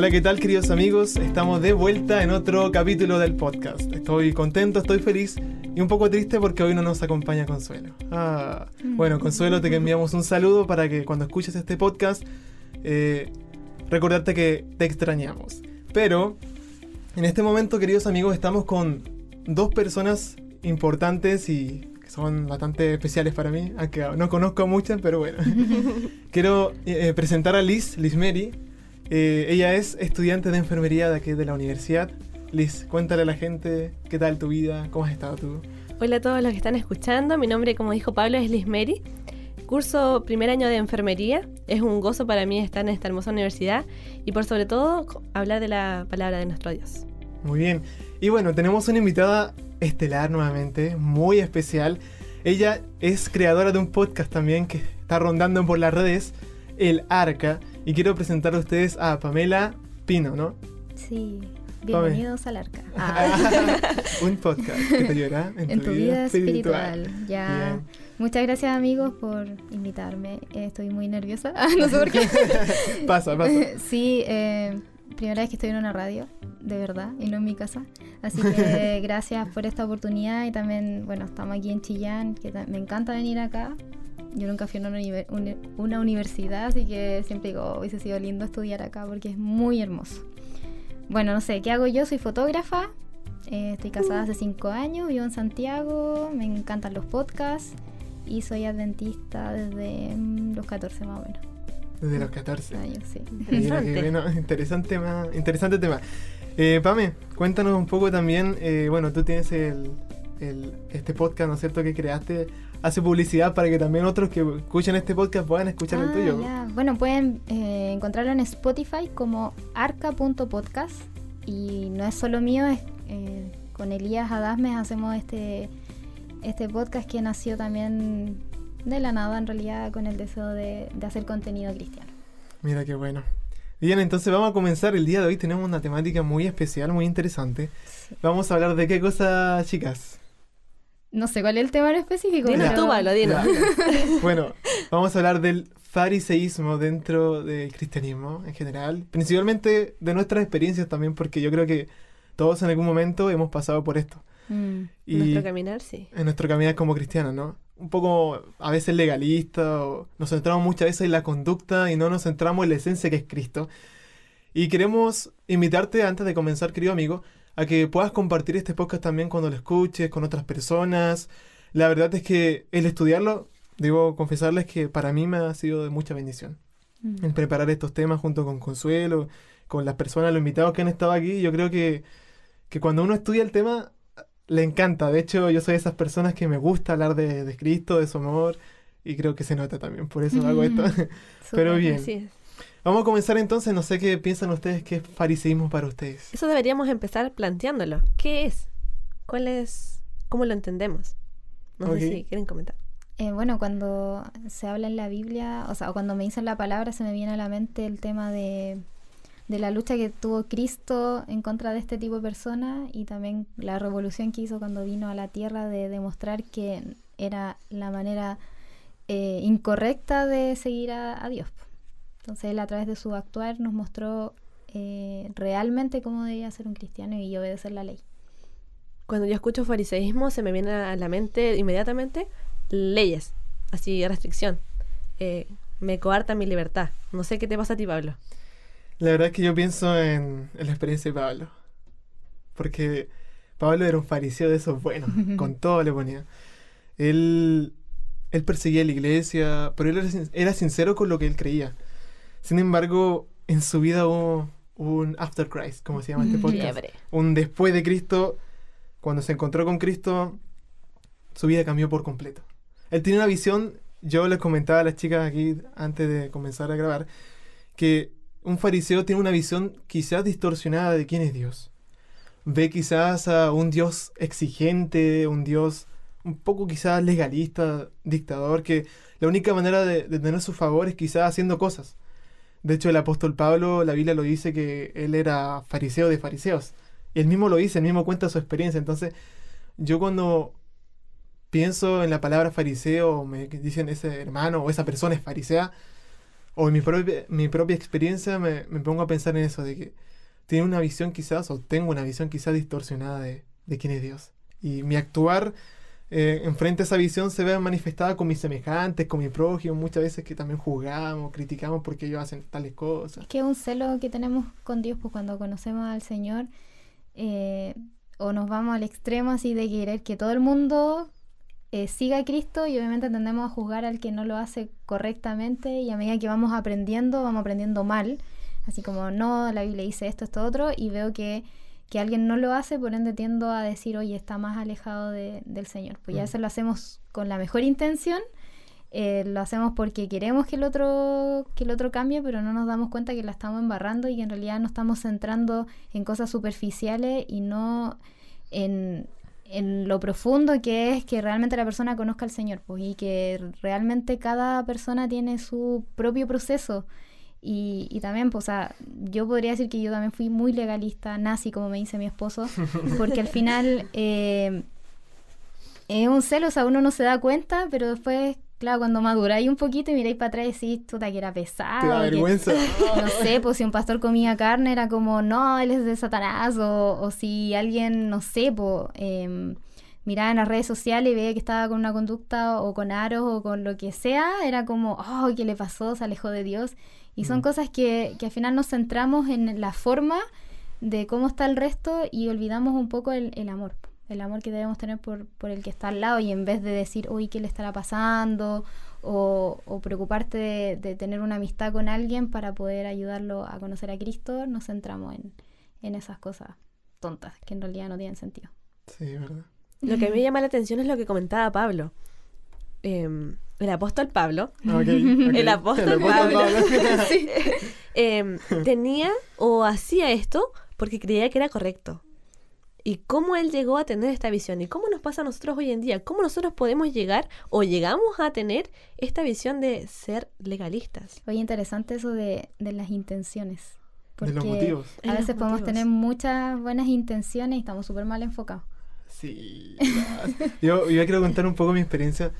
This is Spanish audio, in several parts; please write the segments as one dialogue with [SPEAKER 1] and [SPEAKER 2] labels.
[SPEAKER 1] Hola, ¿qué tal queridos amigos? Estamos de vuelta en otro capítulo del podcast. Estoy contento, estoy feliz y un poco triste porque hoy no nos acompaña Consuelo. Ah, bueno, Consuelo, te enviamos un saludo para que cuando escuches este podcast, eh, recordarte que te extrañamos. Pero, en este momento, queridos amigos, estamos con dos personas importantes y que son bastante especiales para mí, aunque no conozco a muchas, pero bueno. Quiero eh, presentar a Liz, Liz Mary. Eh, ella es estudiante de enfermería de aquí de la universidad. Liz, cuéntale a la gente qué tal tu vida, cómo has estado tú.
[SPEAKER 2] Hola a todos los que están escuchando. Mi nombre, como dijo Pablo, es Liz Mary. Curso primer año de enfermería. Es un gozo para mí estar en esta hermosa universidad y por sobre todo hablar de la palabra de nuestro Dios.
[SPEAKER 1] Muy bien. Y bueno, tenemos una invitada estelar nuevamente, muy especial. Ella es creadora de un podcast también que está rondando por las redes, El Arca. Y quiero presentar a ustedes a Pamela Pino, ¿no?
[SPEAKER 3] Sí, bienvenidos al Arca.
[SPEAKER 1] Ah. un podcast que te ayudará
[SPEAKER 3] en, tu, vida, espiritual. Ya. Muchas gracias amigos por invitarme. Estoy muy nerviosa. no sé por qué.
[SPEAKER 1] pasa, pasa.
[SPEAKER 3] sí, eh, primera vez que estoy en una radio, de verdad, y no en mi casa. Así que gracias por esta oportunidad y también, bueno, estamos aquí en Chillán, que me encanta venir acá yo nunca fui a una, universidad, así que siempre digo, hubiese sido lindo estudiar acá porque es muy hermoso. Bueno, no sé, ¿qué hago yo? Soy fotógrafa, eh, estoy casada hace cinco años, vivo en Santiago, me encantan los podcasts y soy adventista desde mm, los 14 más o menos.
[SPEAKER 1] Desde los 14
[SPEAKER 3] años, sí.
[SPEAKER 1] Interesante. Bueno, interesante tema. Interesante tema. Eh, Pame, cuéntanos un poco también, eh, bueno, tú tienes el, el, este podcast, ¿no es cierto?, que creaste hace publicidad para que también otros que escuchen este podcast puedan escuchar el
[SPEAKER 3] ah,
[SPEAKER 1] tuyo.
[SPEAKER 3] Bueno, pueden eh, encontrarlo en Spotify como arca.podcast y no es solo mío, es, eh, con Elías Adasmes hacemos este, este podcast que nació también de la nada en realidad con el deseo de, de hacer contenido cristiano.
[SPEAKER 1] Mira qué bueno. Bien, entonces vamos a comenzar. El día de hoy tenemos una temática muy especial, muy interesante. Vamos a hablar de qué cosa, chicas.
[SPEAKER 3] No sé cuál es el tema en específico.
[SPEAKER 2] Dinos tú, Pablo, dinos.
[SPEAKER 1] bueno, vamos a hablar del fariseísmo dentro del cristianismo en general. Principalmente de nuestras experiencias también, porque yo creo que todos en algún momento hemos pasado por esto.
[SPEAKER 2] Mm, y nuestro caminar, sí.
[SPEAKER 1] En nuestro caminar como cristianos, ¿no? Un poco a veces legalista, o nos centramos muchas veces en la conducta y no nos centramos en la esencia que es Cristo. Y queremos invitarte, antes de comenzar, querido amigo, a que puedas compartir este podcast también cuando lo escuches con otras personas. La verdad es que el estudiarlo, debo confesarles que para mí me ha sido de mucha bendición. Mm. En preparar estos temas junto con Consuelo, con las personas, los invitados que han estado aquí, yo creo que, que cuando uno estudia el tema, le encanta. De hecho, yo soy de esas personas que me gusta hablar de, de Cristo, de su amor, y creo que se nota también, por eso hago esto. Pero bien. Vamos a comenzar entonces, no sé qué piensan ustedes que es fariseísmo para ustedes.
[SPEAKER 2] Eso deberíamos empezar planteándolo. ¿Qué es? ¿Cuál es? ¿Cómo lo entendemos? No sé si quieren comentar.
[SPEAKER 3] Eh, bueno, cuando se habla en la Biblia, o sea, cuando me dicen la palabra, se me viene a la mente el tema de, de la lucha que tuvo Cristo en contra de este tipo de personas y también la revolución que hizo cuando vino a la tierra de demostrar que era la manera eh, incorrecta de seguir a, a Dios. Entonces él a través de su actuar nos mostró eh, realmente cómo debía ser un cristiano y obedecer la ley.
[SPEAKER 2] Cuando yo escucho fariseísmo se me viene a la mente inmediatamente leyes, así restricción. Eh, me coarta mi libertad. No sé qué te pasa a ti, Pablo.
[SPEAKER 1] La verdad es que yo pienso en, la experiencia de Pablo. Porque Pablo era un fariseo de esos buenos, con todo le ponía. Él, él perseguía la iglesia, pero él era sincero con lo que él creía. Sin embargo, en su vida hubo un after Christ, como se llama este podcast. Un después de Cristo, cuando se encontró con Cristo, su vida cambió por completo. Él tiene una visión, yo les comentaba a las chicas aquí antes de comenzar a grabar, que un fariseo tiene una visión quizás distorsionada de quién es Dios. Ve quizás a un Dios exigente, un Dios un poco quizás legalista, dictador, que la única manera de, de tener su favor es quizás haciendo cosas. De hecho, el apóstol Pablo, la Biblia lo dice que él era fariseo de fariseos. Y él mismo lo dice, él mismo cuenta su experiencia. Entonces, yo cuando pienso en la palabra fariseo, me dicen ese hermano o esa persona es farisea, o en mi propia, mi propia experiencia me, me pongo a pensar en eso, de que tiene una visión quizás, o tengo una visión quizás distorsionada de, de quién es Dios. Y mi actuar eh, enfrente a esa visión se ve manifestada con mis semejantes, con mi prójimo, muchas veces que también juzgamos, criticamos porque ellos hacen tales cosas.
[SPEAKER 3] Es que un celo que tenemos con Dios, pues cuando conocemos al Señor, eh, o nos vamos al extremo así de querer que todo el mundo eh, siga a Cristo y obviamente tendemos a juzgar al que no lo hace correctamente y a medida que vamos aprendiendo, vamos aprendiendo mal, así como no, la Biblia dice esto, esto, otro, y veo que que alguien no lo hace, por ende tiendo a decir, oye, está más alejado de, del Señor. Pues ya
[SPEAKER 1] Mm.
[SPEAKER 3] eso lo hacemos con la mejor intención, eh, lo hacemos porque queremos que el otro que el otro cambie, pero no nos damos cuenta que la estamos embarrando y que en realidad nos estamos centrando en cosas superficiales y no en, en lo profundo que es que realmente la persona conozca al Señor pues, y que realmente cada persona tiene su propio proceso. Y, y también, pues, o sea, yo podría decir que yo también fui muy legalista, nazi, como me dice mi esposo, porque al final eh, es un celo, o sea, uno no se da cuenta, pero después, claro, cuando maduráis un poquito y miráis para atrás y decís, puta, que era pesado.
[SPEAKER 1] Te da
[SPEAKER 3] que-
[SPEAKER 1] vergüenza.
[SPEAKER 3] no sé, pues si un pastor comía carne era como, no, él es de Satanás, o, o si alguien, no sé, pues em, miraba en las redes sociales y veía que estaba con una conducta o con aros o con lo que sea, era como, oh, ¿qué le pasó? Se alejó de Dios. Y son
[SPEAKER 1] Mm.
[SPEAKER 3] cosas que, que al final nos centramos en la forma de cómo está el resto y olvidamos un poco el, el amor, el amor que debemos tener por, por el que está al lado y en vez de decir, uy, ¿qué le estará pasando? O, o preocuparte de, de tener una amistad con alguien para poder ayudarlo a conocer a Cristo, nos centramos en, en esas cosas tontas que en realidad no tienen sentido.
[SPEAKER 1] Sí, verdad.
[SPEAKER 2] Lo que me llama la atención es lo que comentaba Pablo. Em, el apóstol Pablo
[SPEAKER 1] Ah.
[SPEAKER 2] El apóstol
[SPEAKER 1] El
[SPEAKER 2] Pablo.
[SPEAKER 1] Pablo.
[SPEAKER 2] Sí. Em, tenía o hacía esto porque creía que era correcto. ¿Y cómo él llegó a tener esta visión? ¿Y cómo nos pasa a nosotros hoy en día? ¿Cómo nosotros podemos llegar o llegamos a tener esta visión de ser legalistas?
[SPEAKER 3] Oye, interesante eso de, de las intenciones.
[SPEAKER 1] De los
[SPEAKER 3] porque
[SPEAKER 1] motivos.
[SPEAKER 3] A veces podemos
[SPEAKER 2] motivos.
[SPEAKER 3] tener muchas buenas intenciones y estamos súper mal enfocados.
[SPEAKER 1] Sí. yo, yo quiero contar un poco mi experiencia.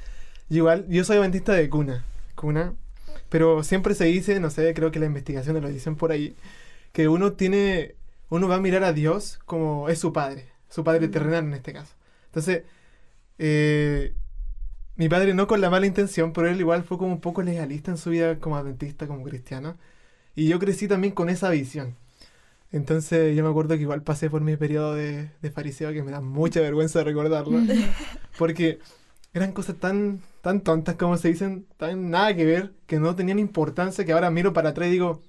[SPEAKER 1] Igual, yo soy adventista de cuna. Cuna. Pero siempre se dice, no sé, creo que las investigaciones lo dicen por ahí, que uno tiene, uno va a mirar a Dios como es su padre, su padre terrenal en este caso. Entonces, eh, mi padre no con la mala intención, pero él igual fue como un poco legalista en su vida como adventista, como cristiano. Y yo crecí también con esa visión. Entonces yo me acuerdo que igual pasé por mi periodo de, de fariseo que me da mucha vergüenza recordarlo. Porque eran cosas tan, tan tontas como se dicen, tan nada que ver, que no tenían importancia, que ahora miro para atrás y digo,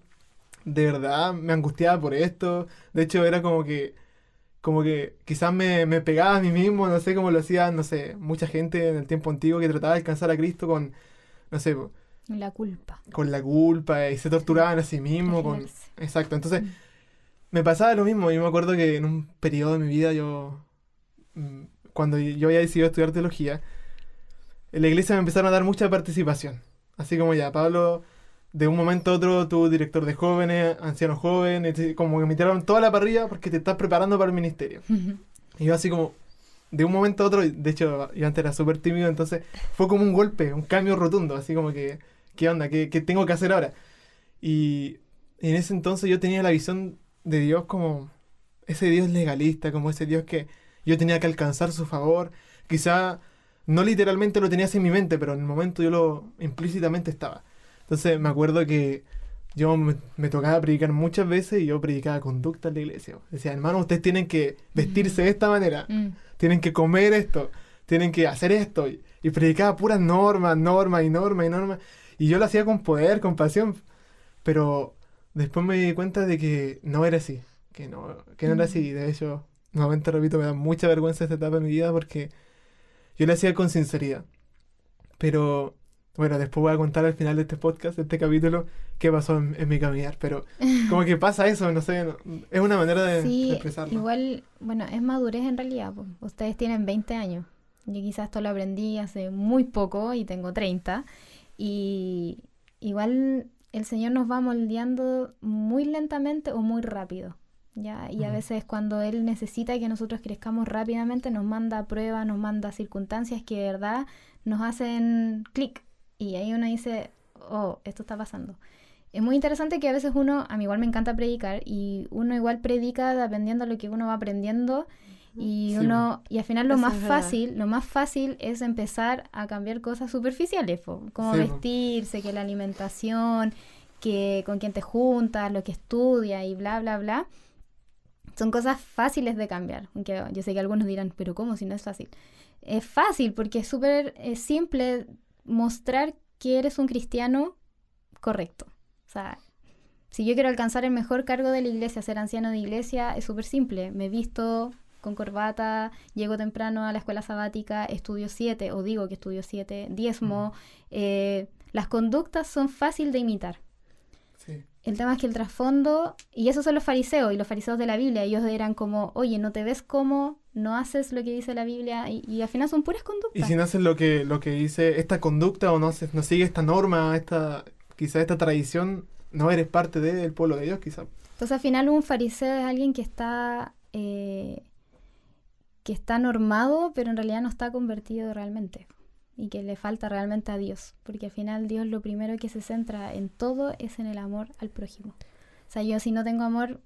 [SPEAKER 1] de verdad me angustiaba por esto. De hecho era como que, como que quizás me, me pegaba a mí mismo, no sé cómo lo hacía, no sé, mucha gente en el tiempo antiguo que trataba de alcanzar a Cristo con, no sé,
[SPEAKER 3] La culpa.
[SPEAKER 1] con la culpa y se torturaban a sí mismos. Con... Exacto, entonces
[SPEAKER 3] Mm.
[SPEAKER 1] me pasaba lo mismo. Yo me acuerdo que en un periodo de mi vida, yo, mm, cuando yo había decidido estudiar teología, en la iglesia me empezaron a dar mucha participación. Así como ya, Pablo, de un momento a otro, tú director de jóvenes, ancianos jóvenes, como que me tiraron toda la parrilla porque te estás preparando para el ministerio. Y yo así como, de un momento a otro, de hecho yo antes era súper tímido, entonces fue como un golpe, un cambio rotundo, así como que, ¿qué onda? ¿Qué, qué tengo que hacer ahora? Y en ese entonces yo tenía la visión de Dios como ese Dios legalista, como ese Dios que yo tenía que alcanzar su favor. Quizá no literalmente lo tenía así en mi mente, pero en el momento yo lo implícitamente estaba. Entonces me acuerdo que yo me, me tocaba predicar muchas veces y yo predicaba conducta en la iglesia. Decía, hermano, ustedes tienen que vestirse de esta manera,
[SPEAKER 3] Mm.
[SPEAKER 1] tienen que comer esto, tienen que hacer esto. Y, y predicaba puras normas, normas y normas y normas. Y yo lo hacía con poder, con pasión. Pero después me di cuenta de que no era así. Que no, que no era así. De hecho, nuevamente repito, me da mucha vergüenza esta etapa de mi vida porque yo lo hacía con sinceridad. Pero bueno, después voy a contar al final de este podcast, de este capítulo, qué pasó en, en mi caminar. Pero como que pasa eso, no sé, no- es una manera de, expresarlo.
[SPEAKER 3] igual, bueno, es madurez en realidad. po. Ustedes tienen 20 años. Yo quizás esto lo aprendí hace muy poco y tengo 30. Y igual el Señor nos va moldeando muy lentamente o muy rápido. ¿Ya? Y a veces cuando Él necesita que nosotros crezcamos rápidamente, nos manda pruebas, nos manda circunstancias que de verdad nos hacen clic. Y ahí uno dice, oh, esto está pasando. Es muy interesante que a veces uno, a mí igual me encanta predicar y uno igual predica dependiendo de lo que uno va aprendiendo y
[SPEAKER 1] Sí,
[SPEAKER 3] uno y al final lo más fácil, lo más fácil es empezar a cambiar cosas superficiales, po, como
[SPEAKER 1] Sí,
[SPEAKER 3] vestirse, que la alimentación, que con quién te juntas, lo que estudias y bla bla bla. Son cosas fáciles de cambiar, aunque yo sé que algunos dirán, pero ¿cómo si no es fácil? Es fácil porque es súper simple mostrar que eres un cristiano correcto. O sea, si yo quiero alcanzar el mejor cargo de la iglesia, ser anciano de iglesia, es súper simple. Me visto con corbata, llego temprano a la escuela sabática, estudio siete, o digo que estudio siete, diezmo. eh, las conductas son fácil de imitar. El tema es que el trasfondo, y esos son los fariseos y los fariseos de la Biblia, ellos eran como, oye, no te ves como, no haces lo que dice la Biblia, y, y al final son puras
[SPEAKER 1] Y
[SPEAKER 3] conductas.
[SPEAKER 1] si no haces lo que, lo que dice esta conducta o no, haces, no sigue esta norma, esta quizá esta tradición, no eres parte del pueblo de Dios, quizá.
[SPEAKER 3] Entonces al final un fariseo es alguien que está eh, que está normado, pero en realidad no está convertido realmente y que le falta realmente a Dios, porque al final Dios lo primero que se centra en todo es en el amor al prójimo. O sea, yo si no tengo amor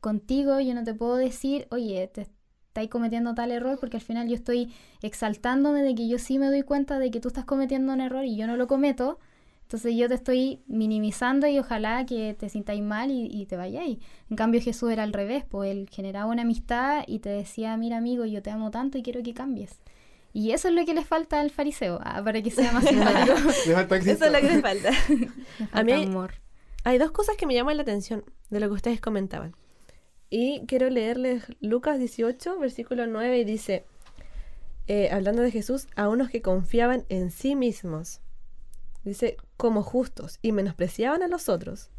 [SPEAKER 3] contigo, yo no te puedo decir, oye, te estáis cometiendo tal error, porque al final yo estoy exaltándome de que yo sí me doy cuenta de que tú estás cometiendo un error y yo no lo cometo. Entonces yo te estoy minimizando y ojalá que te sintáis mal y, y te vayáis. En cambio Jesús era al revés, pues él generaba una amistad y te decía, mira amigo, yo te amo tanto y quiero que cambies. Y eso es lo que le falta al fariseo, ah, para que sea más simpático.
[SPEAKER 1] Le falta
[SPEAKER 2] Eso es lo que le falta.
[SPEAKER 3] Le
[SPEAKER 2] A mí-
[SPEAKER 3] falta amor.
[SPEAKER 2] Hay dos cosas que me llaman la atención de lo que ustedes comentaban. Y quiero leerles Lucas 18, versículo 9, y dice, eh, hablando de Jesús, a unos que confiaban en sí mismos, dice, como justos, y menospreciaban a los otros.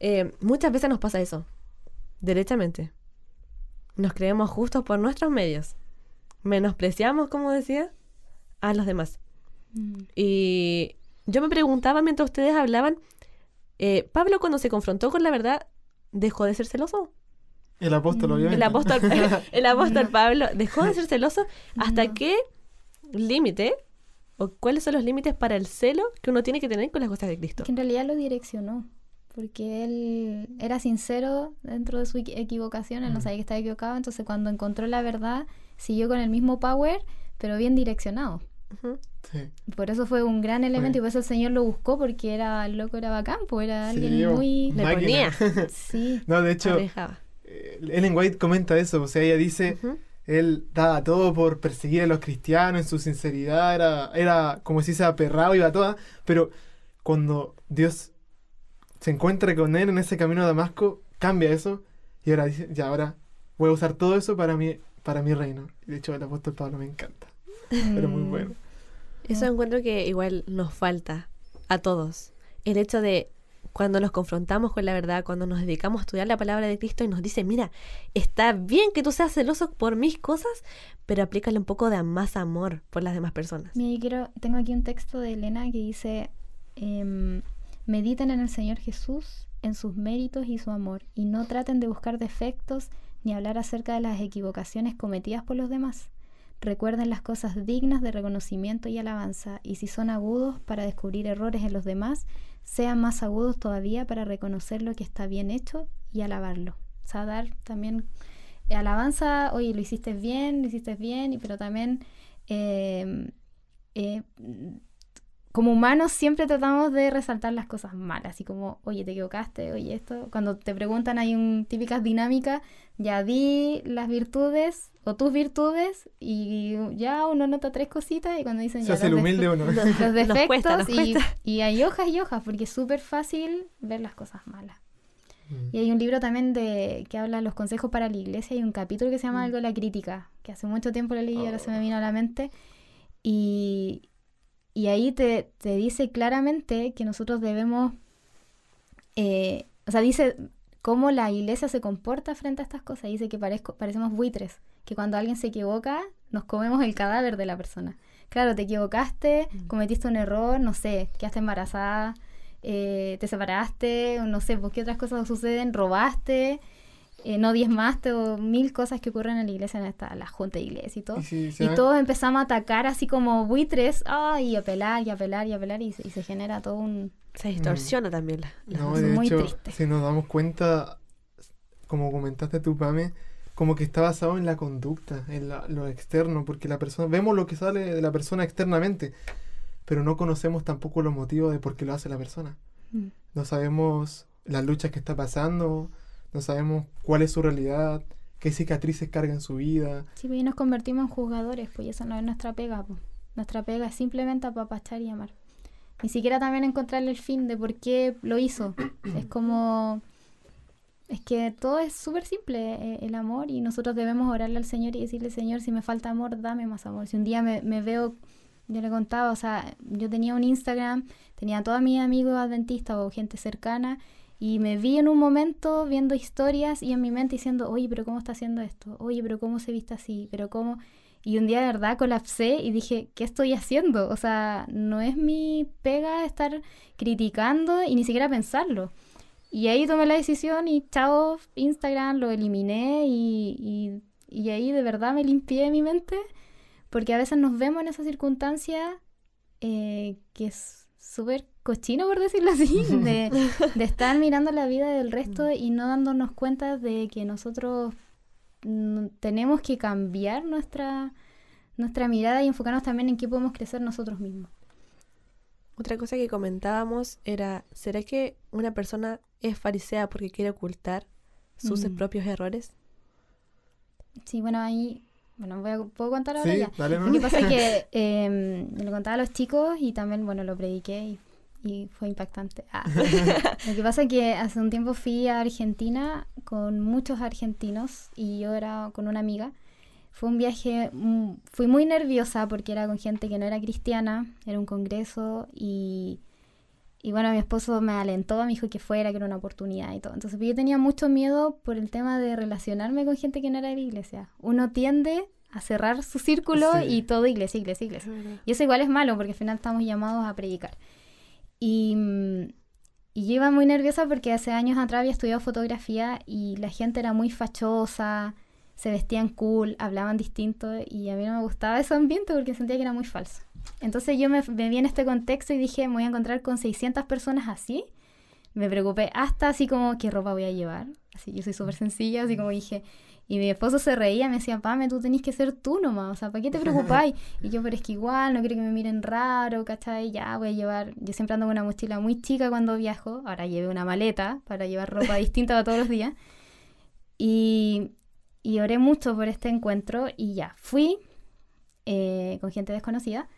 [SPEAKER 2] Eh, muchas veces nos pasa eso, derechamente. Nos creemos justos por nuestros medios. Menospreciamos, como decía, a los demás.
[SPEAKER 3] Mm.
[SPEAKER 2] Y yo me preguntaba mientras ustedes hablaban, eh, Pablo cuando se confrontó con la verdad, ¿dejó de ser celoso?
[SPEAKER 1] El apóstol, obviamente.
[SPEAKER 2] El apóstol, el apóstol. Pablo dejó de ser celoso. ¿Hasta
[SPEAKER 3] No.
[SPEAKER 2] qué límite o cuáles son los límites para el celo que uno tiene que tener con las cosas de Cristo?
[SPEAKER 3] Que en realidad lo direccionó, porque él era sincero dentro de su equi- equivocación, él no
[SPEAKER 1] Mm.
[SPEAKER 3] sabía que estaba equivocado, entonces cuando encontró la verdad, siguió con el mismo power, pero bien direccionado.
[SPEAKER 1] Sí.
[SPEAKER 3] Por eso fue un gran elemento
[SPEAKER 1] Sí.
[SPEAKER 3] y por eso el Señor lo buscó, porque era el loco, era bacán, pues era
[SPEAKER 1] Sí,
[SPEAKER 3] alguien muy...
[SPEAKER 2] Le ponía.
[SPEAKER 3] Sí,
[SPEAKER 1] No, de hecho, eh, Ellen White comenta eso, o sea, ella dice,
[SPEAKER 2] Ujú.
[SPEAKER 1] él daba todo por perseguir a los cristianos, en su sinceridad, era, era como si se aperrado, iba a toda, pero cuando Dios se encuentra con él en ese camino a Damasco, cambia eso, y ahora dice, ya, ahora voy a usar todo eso para mi, para mi reino. De hecho, el apóstol Pablo me encanta, pero muy
[SPEAKER 3] Mm,
[SPEAKER 1] bueno.
[SPEAKER 2] Eso encuentro que igual nos falta a todos. El hecho de cuando nos confrontamos con la verdad, cuando nos dedicamos a estudiar la palabra de Cristo y nos dice, mira, está bien que tú seas celoso por mis cosas, pero aplícale un poco de más amor por las demás personas.
[SPEAKER 3] Mira, yo quiero, tengo aquí un texto de Elena que dice, em, mediten en el Señor Jesús, en sus méritos y su amor, y no traten de buscar defectos ni hablar acerca de las equivocaciones cometidas por los demás. Recuerden las cosas dignas de reconocimiento y alabanza, y si son agudos para descubrir errores en los demás, sean más agudos todavía para reconocer lo que está bien hecho y alabarlo. O sea, dar también eh, alabanza, oye, lo hiciste bien, lo hiciste bien, pero también eh, eh, como humanos siempre tratamos de resaltar las cosas malas, así como, oye, te equivocaste, oye, esto. Cuando te preguntan hay un típicas dinámicas, ya di las virtudes o tus virtudes y ya uno nota tres cositas y cuando dicen
[SPEAKER 1] Se
[SPEAKER 3] ya
[SPEAKER 1] hace el
[SPEAKER 3] los
[SPEAKER 1] humilde uno.
[SPEAKER 3] los
[SPEAKER 2] Nos
[SPEAKER 3] defectos
[SPEAKER 2] cuesta, nos
[SPEAKER 3] y,
[SPEAKER 2] cuesta.
[SPEAKER 3] y hay hojas y hojas porque es súper fácil ver las cosas malas.
[SPEAKER 1] Mm.
[SPEAKER 3] Y hay un libro también de que habla los consejos para la iglesia. Hay un capítulo que se llama
[SPEAKER 2] Mm.
[SPEAKER 3] Algo de la crítica, que hace mucho tiempo lo leí y ahora se me
[SPEAKER 1] Oh.
[SPEAKER 3] vino a la mente. Y, y ahí te, te dice claramente que nosotros debemos, eh, o sea, dice cómo la iglesia se comporta frente a estas cosas. Dice que parezco, parecemos buitres, que cuando alguien se equivoca, nos comemos el cadáver de la persona. Claro, te equivocaste,
[SPEAKER 2] Mm.
[SPEAKER 3] cometiste un error, no sé, quedaste embarazada, eh, te separaste, no sé, pues qué otras cosas suceden, robaste. Eh, no diezmaste o mil cosas que ocurren en la iglesia, en esta, la junta de iglesia y todo.
[SPEAKER 1] Y, sí,
[SPEAKER 3] todos empezamos a atacar así como buitres, ah, y apelar, y apelar, y apelar, y se, y se genera todo un...
[SPEAKER 2] Se distorsiona también la, la-
[SPEAKER 1] No,
[SPEAKER 3] es
[SPEAKER 1] de
[SPEAKER 3] muy
[SPEAKER 1] hecho,
[SPEAKER 3] triste.
[SPEAKER 1] si nos damos cuenta, como comentaste tú, Pame, como que está basado en la conducta, en la- lo externo, porque la persona, vemos lo que sale de la persona externamente, pero no conocemos tampoco los motivos de por qué lo hace la persona.
[SPEAKER 3] Mm.
[SPEAKER 1] No sabemos las luchas que está pasando, no sabemos cuál es su realidad, qué cicatrices carga en su vida.
[SPEAKER 3] Sí, pues y nos convertimos en juzgadores, pues y eso no es nuestra pega, pues. Nuestra pega es simplemente apapachar y amar. Ni siquiera también encontrarle el fin de por qué lo hizo. es como... Es que todo es súper simple, eh, el amor, y nosotros debemos orarle al Señor y decirle, Señor, si me falta amor, dame más amor. Si un día me, me veo, yo le contaba, o sea, yo tenía un Instagram, tenía a todos mis amigos adventistas o gente cercana, y me vi en un momento viendo historias y en mi mente diciendo, oye, pero ¿cómo está haciendo esto? Oye, pero ¿cómo se viste así? Pero ¿cómo...? Y un día de verdad colapsé y dije, ¿qué estoy haciendo? O sea, no es mi pega estar criticando y ni siquiera pensarlo. Y ahí tomé la decisión y chao, Instagram, lo eliminé y, y, ahí de verdad me limpié mi mente porque a veces nos vemos en esa circunstancia eh, que es súper cochino, por decirlo así, de, de estar mirando la vida del resto y no dándonos cuenta de que nosotros tenemos que cambiar nuestra, nuestra mirada y enfocarnos también en qué podemos crecer nosotros mismos.
[SPEAKER 2] Otra cosa que comentábamos era, ¿será que una persona es farisea porque quiere ocultar sus
[SPEAKER 3] Mm.
[SPEAKER 2] propios errores?
[SPEAKER 3] Sí, bueno, ahí, bueno, voy a- ¿puedo contar ahora
[SPEAKER 1] Sí,
[SPEAKER 3] ya?
[SPEAKER 1] dale, ¿no?
[SPEAKER 3] Lo que pasa es que eh, lo contaba a los chicos y también, bueno, lo prediqué y, y fue impactante. Ah. lo que pasa es que hace un tiempo fui a Argentina con muchos argentinos y yo era con una amiga. Fue un viaje, mm, fui muy nerviosa porque era con gente que no era cristiana, era un congreso y, y bueno, mi esposo me alentó, me dijo que fuera, que era una oportunidad y todo. Entonces yo tenía mucho miedo por el tema de relacionarme con gente que no era de la iglesia. Uno tiende a cerrar su círculo
[SPEAKER 1] Sí.
[SPEAKER 3] y todo iglesia, iglesia, iglesia. Y eso igual es malo porque al final estamos llamados a predicar. Y, mm, y yo iba muy nerviosa porque hace años atrás había estudiado fotografía y la gente era muy fachosa, se vestían cool, hablaban distinto y a mí no me gustaba ese ambiente porque sentía que era muy falso. Entonces yo me, me vi en este contexto y dije, me voy a encontrar con 600 personas así. Me preocupé hasta así como, ¿qué ropa voy a llevar? Así, yo soy súper sencilla, así como dije. Y mi esposo se reía, me decía, Pame, tú tenés que ser tú nomás, o sea, ¿para qué te preocupáis? Y yo, pero es que igual, no quiero que me miren raro, ¿cachai? Ya voy a llevar, yo siempre ando con una mochila muy chica cuando viajo, ahora llevé una maleta para llevar ropa distinta para todos los días. Y, y oré mucho por este encuentro y ya, fui eh, con gente desconocida.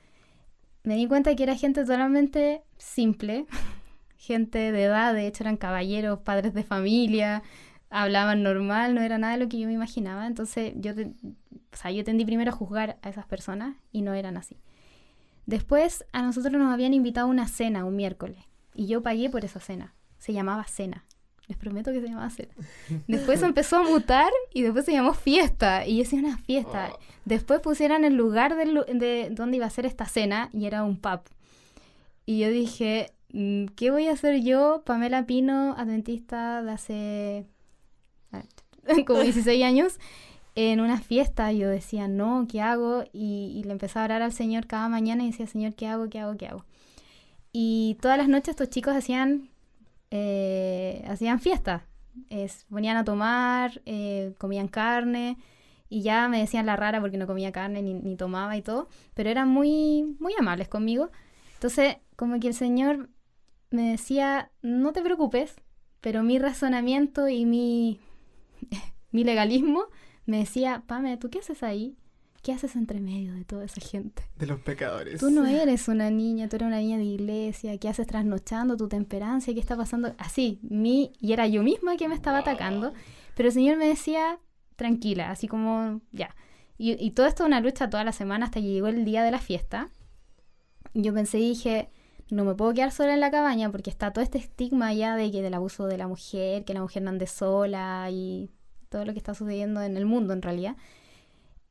[SPEAKER 3] Me di cuenta que era gente totalmente simple, gente de edad, de hecho eran caballeros, padres de familia, hablaban normal, no era nada de lo que yo me imaginaba. Entonces yo, te- o sea, yo tendí primero a juzgar a esas personas y no eran así. Después a nosotros nos habían invitado a una cena un miércoles y yo pagué por esa cena. Se llamaba cena. Les prometo que se llamaba cena. Después empezó a mutar y después se llamó fiesta. Y yo decía una fiesta. Después pusieron el lugar del de donde iba a ser esta cena y era un pub. Y yo dije, mm, ¿qué voy a hacer yo, Pamela Pino, adventista de hace como 16 años, en una fiesta? Yo decía, no, ¿qué hago? Y, y le empezaba a orar al Señor cada mañana y decía, Señor, ¿qué hago? ¿Qué hago? ¿Qué hago? Y todas las noches estos chicos hacían, eh, hacían fiesta. Es, ponían a tomar, eh, comían carne y ya me decían la rara porque no comía carne ni, ni tomaba y todo, pero eran muy, muy amables conmigo. Entonces, como que el Señor me decía, no te preocupes, pero mi razonamiento y mi, mi legalismo me decía, Pame, ¿tú qué haces ahí? ¿Qué haces entre medio de toda esa gente?
[SPEAKER 1] De los pecadores.
[SPEAKER 3] Tú no eres una niña, tú eres una niña de iglesia, ¿qué haces trasnochando tu temperancia? ¿Qué está pasando? Así, mi, y era yo misma que me estaba atacando, pero el Señor me decía, tranquila, así como, ya. Y, y todo esto una lucha toda la semana hasta que llegó el día de la fiesta. Yo pensé y dije, no me puedo quedar sola en la cabaña porque está todo este estigma ya de que del abuso de la mujer, que la mujer no ande sola y todo lo que está sucediendo en el mundo en realidad.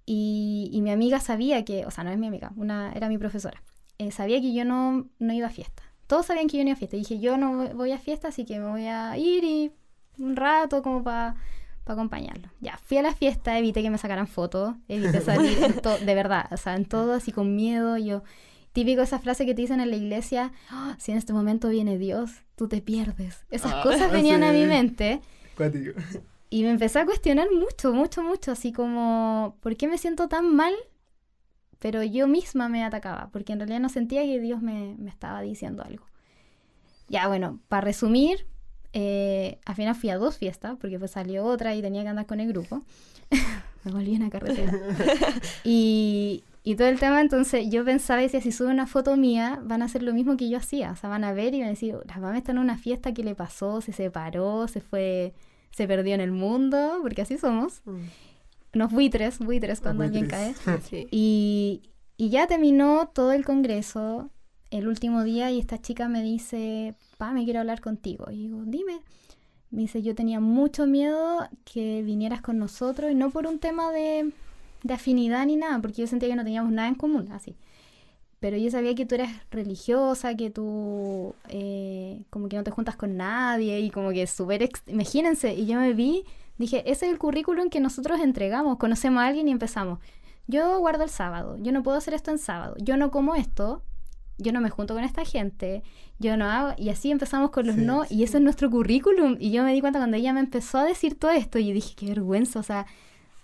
[SPEAKER 3] Y, mi amiga sabía que, o sea, no es mi amiga, una, era mi profesora, eh, sabía que yo no, no iba a fiesta. Todos sabían que yo no iba a fiesta. Y dije, yo no voy- a fiesta, así que me voy a ir y un rato como para para acompañarlo. Ya, fui a la fiesta, evité que me sacaran fotos, evité salir, de verdad, o sea, en todo así con miedo, yo... Típico esa frase que te dicen en la iglesia, "Ah, si en este momento viene Dios, tú te pierdes. Esas
[SPEAKER 1] Ah,
[SPEAKER 3] cosas venían a
[SPEAKER 1] sí.
[SPEAKER 3] mi mente
[SPEAKER 1] Cuático.
[SPEAKER 3] y me empecé a cuestionar mucho, mucho, mucho, así como, ¿por qué me siento tan mal? Pero yo misma me atacaba, porque en realidad no sentía que Dios me, me estaba diciendo algo. Ya, bueno, para resumir, eh, al final fui a dos fiestas, porque pues salió otra y tenía que andar con el grupo. me volví en la carretera. y, y todo el tema, entonces yo pensaba, decía, si sube una foto mía, van a hacer lo mismo que yo hacía. O sea, van a ver y van a decir, la mamá está en una fiesta, ¿qué le pasó? Se separó, se fue, se perdió en el mundo, porque así somos. Nos buitres, buitres cuando alguien cae.
[SPEAKER 1] buitres.
[SPEAKER 2] Sí.
[SPEAKER 3] Y, y ya terminó todo el congreso el último día y esta chica me dice, pa, me quiero hablar contigo. Y digo, dime. Me dice, yo tenía mucho miedo que vinieras con nosotros y no por un tema de, de afinidad ni nada, porque yo sentía que no teníamos nada en común, así. Pero yo sabía que tú eres religiosa, que tú eh, como que no te juntas con nadie y como que súper... Imagínense, y yo me vi, dije, ese es el currículum que nosotros entregamos, conocemos a alguien y empezamos. Yo guardo el sábado, yo no puedo hacer esto en sábado, yo no como esto, yo no me junto con esta gente, yo no hago, y así empezamos con los
[SPEAKER 1] Sí,
[SPEAKER 3] no,
[SPEAKER 1] sí.
[SPEAKER 3] y ese es nuestro currículum. Y yo me di cuenta cuando ella me empezó a decir todo esto, y dije, qué vergüenza, o sea,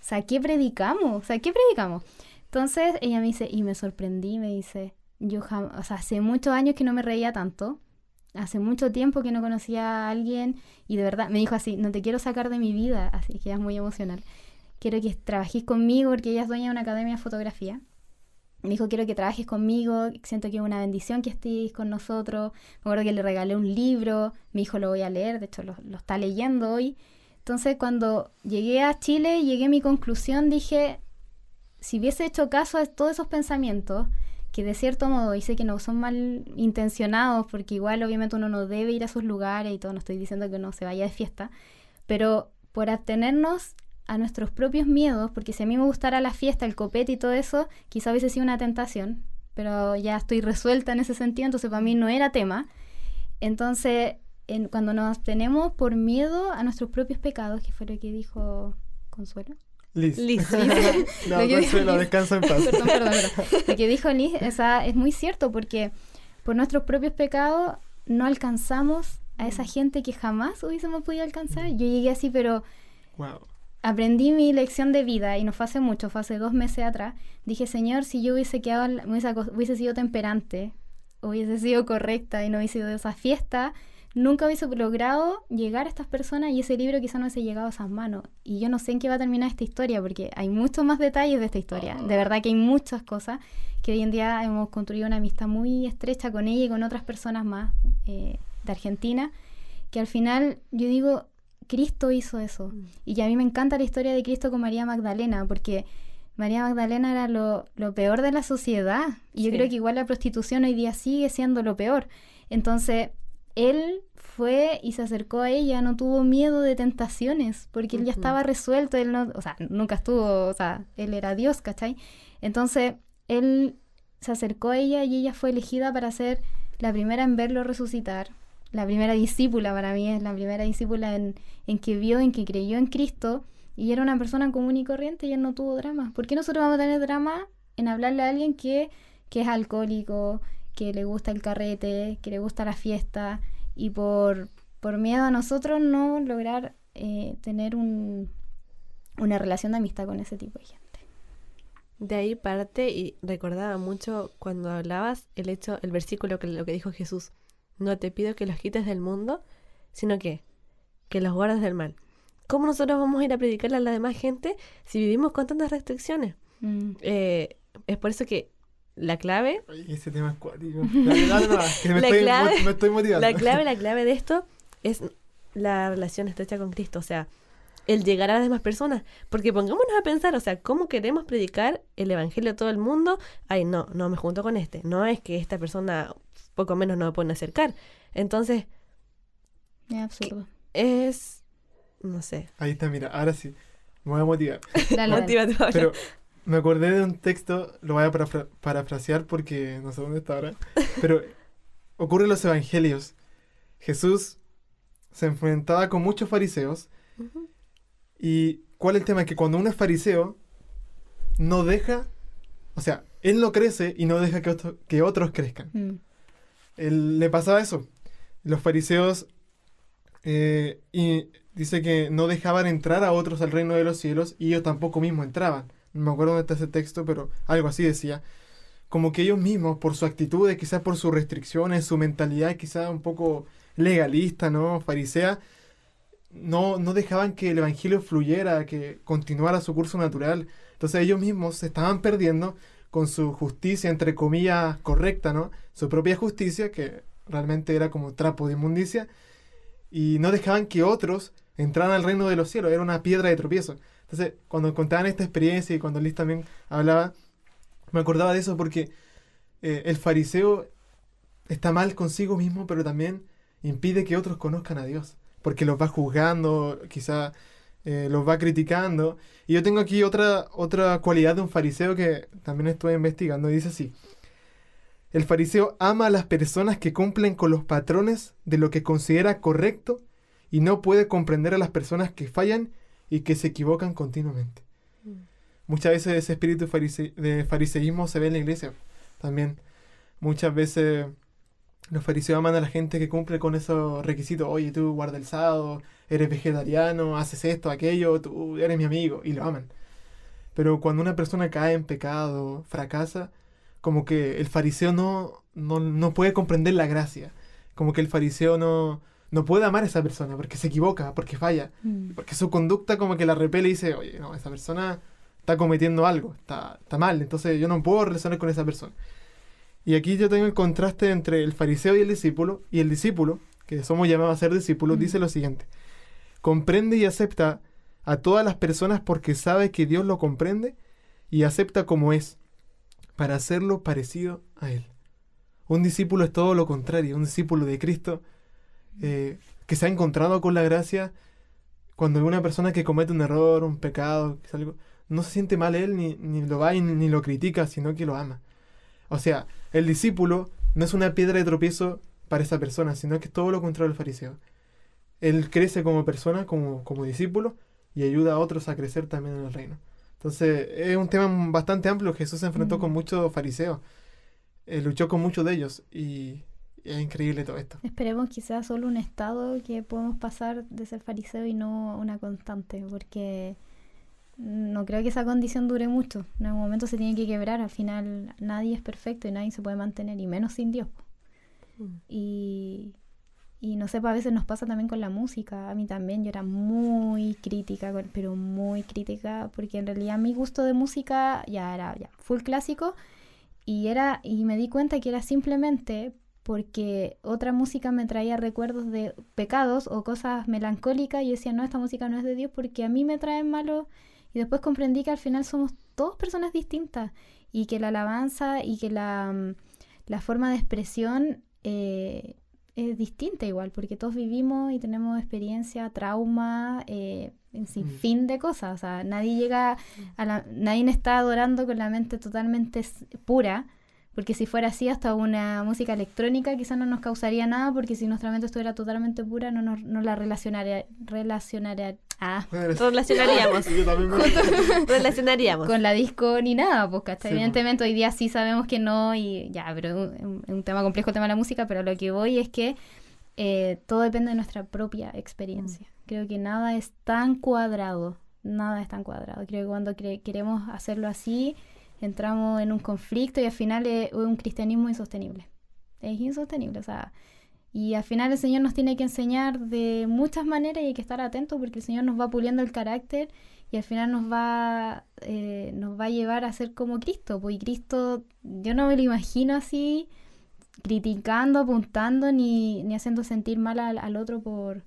[SPEAKER 3] sea, ¿qué predicamos? O sea, ¿qué predicamos? Entonces ella me dice, y me sorprendí, me dice, yo o sea, hace muchos años que no me reía tanto, hace mucho tiempo que no conocía a alguien, y de verdad, me dijo así, no te quiero sacar de mi vida, así que ella es muy emocional. Quiero que trabajéis conmigo porque ella es dueña de una academia de fotografía. Me dijo, quiero que trabajes conmigo, siento que es una bendición que estéis con nosotros. Me acuerdo que le regalé un libro, mi hijo lo voy a leer, de hecho lo está leyendo hoy. Entonces cuando llegué a Chile, llegué a mi conclusión, dije, si hubiese hecho caso a todos esos pensamientos, que de cierto modo, sé que no son mal intencionados, porque igual obviamente uno no debe ir a sus lugares y todo, no estoy diciendo que uno se vaya de fiesta, pero por atenernos a nuestros propios miedos, porque si a mí me gustara la fiesta, el copete y todo eso, quizá hubiese sido una tentación, pero ya estoy resuelta en ese sentido, entonces para mí no era tema. Entonces, en- cuando nos abstenemos por miedo a nuestros propios pecados, que fue lo que dijo Consuelo.
[SPEAKER 1] Liz.
[SPEAKER 2] Liz.
[SPEAKER 1] no, Consuelo, descansa en paz.
[SPEAKER 3] Perdón, perdón, perdón. Lo que dijo Liz o sea, es muy cierto porque por nuestros propios pecados no alcanzamos a esa gente que jamás hubiésemos podido alcanzar. Yo llegué así, pero
[SPEAKER 1] Wow.
[SPEAKER 3] aprendí mi lección de vida y no fue hace mucho, fue hace dos meses atrás. Dije, Señor, si yo hubiese quedado, hubiese, hubiese sido temperante, hubiese sido correcta y no hubiese ido a esa fiesta, nunca hubiese logrado llegar a estas personas y ese libro quizá no hubiese llegado a esas manos. Y yo no sé en qué va a terminar esta historia porque hay muchos más detalles de esta historia. De verdad que hay muchas cosas que hoy en día hemos construido una amistad muy estrecha con ella y con otras personas más eh, de Argentina, que al final yo digo, Cristo hizo eso. Y que a mí me encanta la historia de Cristo con María Magdalena, porque María Magdalena era lo, lo peor de la sociedad. Y yo
[SPEAKER 2] Sí.
[SPEAKER 3] creo que igual la prostitución hoy día sigue siendo lo peor. Entonces, él fue y se acercó a ella, no tuvo miedo de tentaciones, porque él ya estaba resuelto, él no, o sea, nunca estuvo, o sea, él era Dios, ¿cachai? Entonces, él se acercó a ella y ella fue elegida para ser la primera en verlo resucitar, la primera discípula para mí es la primera discípula en, en que vio, en que creyó en Cristo y era una persona común y corriente y él no tuvo drama. ¿Por qué nosotros vamos a tener drama en hablarle a alguien que, que es alcohólico, que le gusta el carrete, que le gusta la fiesta y por, por miedo a nosotros no lograr eh, tener un, una relación de amistad con ese tipo de gente?
[SPEAKER 2] De ahí parte y recordaba mucho cuando hablabas el hecho, el versículo que lo que dijo Jesús. No te pido que los quites del mundo, sino que que los guardes del mal. ¿Cómo nosotros vamos a ir a predicarle a la demás gente si vivimos con tantas restricciones?
[SPEAKER 3] Mm.
[SPEAKER 2] Eh, es por eso que la clave,
[SPEAKER 1] Oye, ese tema es cuático. Me,
[SPEAKER 2] La
[SPEAKER 1] estoy,
[SPEAKER 2] clave-
[SPEAKER 1] me estoy motivando.
[SPEAKER 2] la clave, la clave de esto es la relación estrecha con Cristo, o sea, el llegar a las demás personas. Porque pongámonos a pensar, o sea, ¿cómo queremos predicar el evangelio a todo el mundo? Ay, no, no me junto con este. No es que esta persona poco menos no me pueden acercar. Entonces,
[SPEAKER 3] Es absurdo.
[SPEAKER 2] es. No sé.
[SPEAKER 1] Ahí está, mira, ahora sí. Me voy a motivar.
[SPEAKER 3] Dale.
[SPEAKER 1] Pero me acordé de un texto, lo voy a parafra- parafrasear porque no sé dónde está ahora. Pero ocurre en los evangelios. Jesús se enfrentaba con muchos fariseos. ¿Y cuál es el tema? Que cuando uno es fariseo, no deja, o sea, él no crece y no deja que, otro- que otros crezcan.
[SPEAKER 3] Mm.
[SPEAKER 1] Él, le pasaba eso. Los fariseos eh, y dice que no dejaban entrar a otros al reino de los cielos y ellos tampoco mismos entraban. Me acuerdo dónde está ese texto, pero algo así decía. Como que ellos mismos, por su actitudes, quizás por sus restricciones, su mentalidad quizás un poco legalista, ¿no? Farisea, no, no dejaban que el evangelio fluyera, que continuara su curso natural. Entonces ellos mismos se estaban perdiendo con su justicia, entre comillas, correcta, ¿no? Su propia justicia, que realmente era como trapo de inmundicia, y no dejaban que otros entraran al reino de los cielos, era una piedra de tropiezo. Entonces, cuando contaban esta experiencia y cuando Liz también hablaba, me acordaba de eso porque eh, el fariseo está mal consigo mismo, pero también impide que otros conozcan a Dios, porque los va juzgando, quizá eh, los va criticando. Y yo tengo aquí otra, otra cualidad de un fariseo que también estuve investigando, y dice así. El fariseo ama a las personas que cumplen con los patrones de lo que considera correcto y no puede comprender a las personas que fallan y que se equivocan continuamente. Muchas veces ese espíritu farise- de fariseísmo se ve en la iglesia también. Muchas veces los fariseos aman a la gente que cumple con esos requisitos. Oye, tú guarda el sábado, eres vegetariano, haces esto, aquello, tú eres mi amigo, y lo aman. Pero cuando una persona cae en pecado, fracasa, como que el fariseo no, no, no puede comprender la gracia. Como que el fariseo no, no puede amar a esa persona porque se equivoca, porque falla.
[SPEAKER 3] Mm.
[SPEAKER 1] Porque su conducta como que la repele y dice, oye, no, esa persona está cometiendo algo, está, está mal, entonces yo no puedo relacionar con esa persona. Y aquí yo tengo el contraste entre el fariseo y el discípulo, y el discípulo, que somos llamados a ser discípulos,
[SPEAKER 3] Mm.
[SPEAKER 1] dice lo siguiente, comprende y acepta a todas las personas porque sabe que Dios lo comprende y acepta como es, para hacerlo parecido a Él. Un discípulo es todo lo contrario, un discípulo de Cristo eh, que se ha encontrado con la gracia, cuando una persona que comete un error, un pecado, que es algo, no se siente mal él, ni, ni lo va y ni, lo critica, sino que lo ama. O sea, el discípulo no es una piedra de tropiezo para esa persona, sino que es todo lo contrario del fariseo. Él crece como persona, como, como discípulo, y ayuda a otros a crecer también en el reino. Entonces, es un tema bastante amplio. Jesús se enfrentó
[SPEAKER 3] Mm.
[SPEAKER 1] con muchos fariseos, eh, luchó con muchos de ellos, y es increíble todo esto.
[SPEAKER 3] Esperemos que sea solo un estado que podemos pasar de ser fariseo y no una constante, porque no creo que esa condición dure mucho. En algún momento se tiene que quebrar, al final nadie es perfecto y nadie se puede mantener, y menos sin Dios. po. Y, y no sé, pues, a veces nos pasa también con la música. A mí también, yo era muy crítica, pero muy crítica, porque en realidad mi gusto de música ya era ya full clásico y era y me di cuenta que era simplemente porque otra música me traía recuerdos de pecados o cosas melancólicas y yo decía, no, esta música no es de Dios porque a mí me traen malo y después comprendí que al final somos todos personas distintas y que la alabanza y que la, mm, la forma de expresión eh, es distinta igual, porque todos vivimos y tenemos experiencia, trauma, eh, un sinfín de cosas. O sea, nadie llega a la, nadie está adorando con la mente totalmente pura, porque si fuera así, hasta una música electrónica quizás no nos causaría nada, porque si nuestra mente estuviera totalmente pura, no nos no la relacionaría, relacionaría ah,
[SPEAKER 2] Relacionaríamos.
[SPEAKER 1] Yo también me-
[SPEAKER 2] Relacionaríamos.
[SPEAKER 3] con la disco ni nada, pues.
[SPEAKER 1] Sí.
[SPEAKER 3] Evidentemente hoy día sí sabemos que no, y ya, pero es un, tema complejo el tema de la música, pero lo que voy es que eh, todo depende de nuestra propia experiencia. Creo que nada es tan cuadrado, nada es tan cuadrado. Creo que cuando cre- queremos hacerlo así, entramos en un conflicto y al final es un cristianismo insostenible. Es insostenible, o sea, y al final el Señor nos tiene que enseñar de muchas maneras y hay que estar atentos porque el Señor nos va puliendo el carácter y al final nos va, eh, nos va a llevar a ser como Cristo. Y Cristo, yo no me lo imagino así, criticando, apuntando, ni, ni haciendo sentir mal al, al otro por,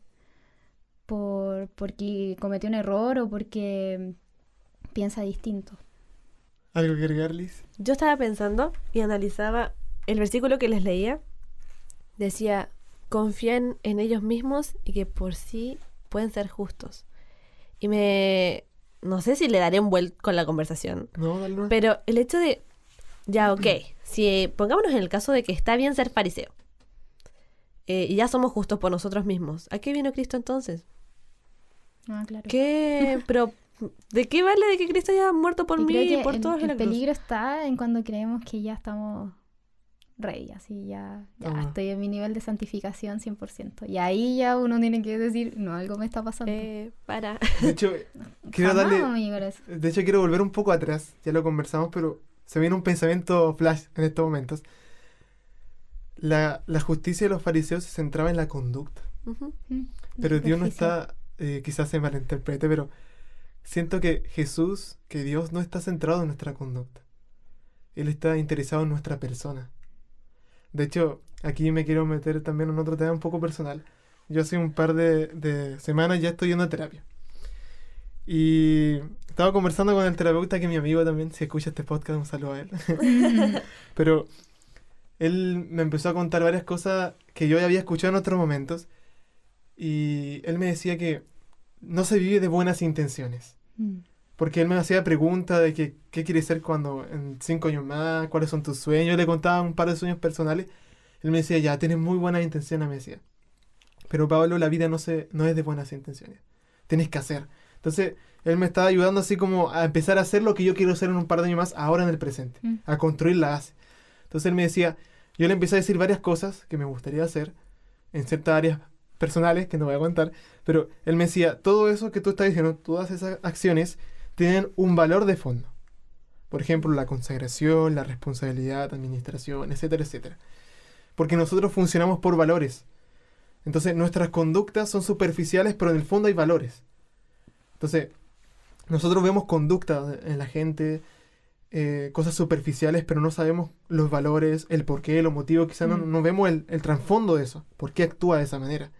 [SPEAKER 3] por porque cometió un error o porque piensa distinto.
[SPEAKER 1] ¿Algo que agregar, Liz?
[SPEAKER 2] Yo estaba pensando y analizaba el versículo que les leía. Decía, confían en ellos mismos y que por sí pueden ser justos. Y me... No sé si le daré un vuelco con la conversación.
[SPEAKER 1] No, dale.
[SPEAKER 2] Pero el hecho de... Ya, ok. Si pongámonos en el caso de que está bien ser fariseo. eh, y ya somos justos por nosotros mismos. ¿A qué vino Cristo entonces?
[SPEAKER 3] Ah, claro.
[SPEAKER 2] ¿Qué, pero, ¿De qué vale de que Cristo haya muerto por
[SPEAKER 3] Y
[SPEAKER 2] mí y por
[SPEAKER 3] el,
[SPEAKER 2] todos en
[SPEAKER 3] el
[SPEAKER 2] la cruz?
[SPEAKER 3] peligro está en cuando creemos que ya estamos rey, así ya, ya
[SPEAKER 1] Ah.
[SPEAKER 3] estoy en mi nivel de santificación 100%. Y ahí ya uno tiene que decir, no, algo me está pasando.
[SPEAKER 2] Eh, para.
[SPEAKER 1] De hecho, quiero
[SPEAKER 3] Jamás
[SPEAKER 1] darle. De hecho, quiero volver un poco atrás. Ya lo conversamos, pero se viene un pensamiento flash en estos momentos. La, la justicia de los fariseos se centraba en la conducta.
[SPEAKER 3] Mm,
[SPEAKER 1] Pero Dios no está, eh, quizás se malinterprete, pero siento que Jesús, que Dios no está centrado en nuestra conducta. Él está interesado en nuestra persona. De hecho, aquí me quiero meter también en otro tema un poco personal. Yo hace un par de, de semanas ya estoy yendo a terapia. Y estaba conversando con el terapeuta, que es mi amigo también, si escucha este podcast, un saludo a él. Pero él me empezó a contar varias cosas que yo ya había escuchado en otros momentos. Y él me decía que no se vive de buenas intenciones.
[SPEAKER 3] Mm,
[SPEAKER 1] Porque él me hacía preguntas de que, qué quieres ser cuando en cinco años más, cuáles son tus sueños. Yo le contaba un par de sueños personales. Él me decía, ya, tienes muy buenas intenciones, me decía. Pero Pablo, la vida no, se, no es de buenas intenciones. Tienes que hacer. Entonces, él me estaba ayudando así como a empezar a hacer lo que yo quiero hacer en un par de años más, ahora en el presente.
[SPEAKER 3] Mm.
[SPEAKER 1] A construir la base. Entonces él me decía, yo le empecé a decir varias cosas que me gustaría hacer en ciertas áreas personales que no voy a contar, pero él me decía, todo eso que tú estás diciendo, todas esas acciones tienen un valor de fondo. Por ejemplo, la consagración, la responsabilidad, administración, etcétera, etcétera. Porque nosotros funcionamos por valores. Entonces nuestras conductas son superficiales, pero en el fondo hay valores. Entonces, nosotros vemos conducta en la gente, eh, cosas superficiales, pero no sabemos los valores, el porqué, los motivos, quizás no,
[SPEAKER 3] Mm.
[SPEAKER 1] no vemos el, el trasfondo de eso, por qué actúa de esa manera.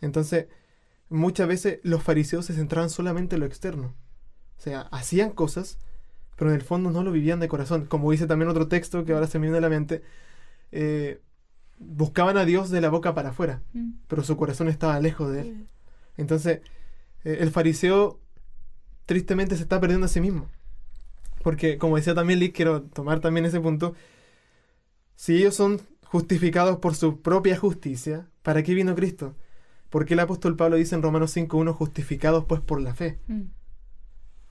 [SPEAKER 1] Entonces, muchas veces los fariseos se centraban solamente en lo externo. O sea, hacían cosas, pero en el fondo no lo vivían de corazón. Como dice también otro texto que ahora se me viene a la mente, eh, buscaban a Dios de la boca para afuera,
[SPEAKER 3] mm.
[SPEAKER 1] pero su corazón estaba lejos de él. Entonces, eh, el fariseo tristemente se está perdiendo a sí mismo. Porque, como decía también Lick, quiero tomar también ese punto, si ellos son justificados por su propia justicia, ¿para qué vino Cristo? Porque el apóstol Pablo dice en Romanos 5.1, justificados pues por la fe.
[SPEAKER 3] Mm.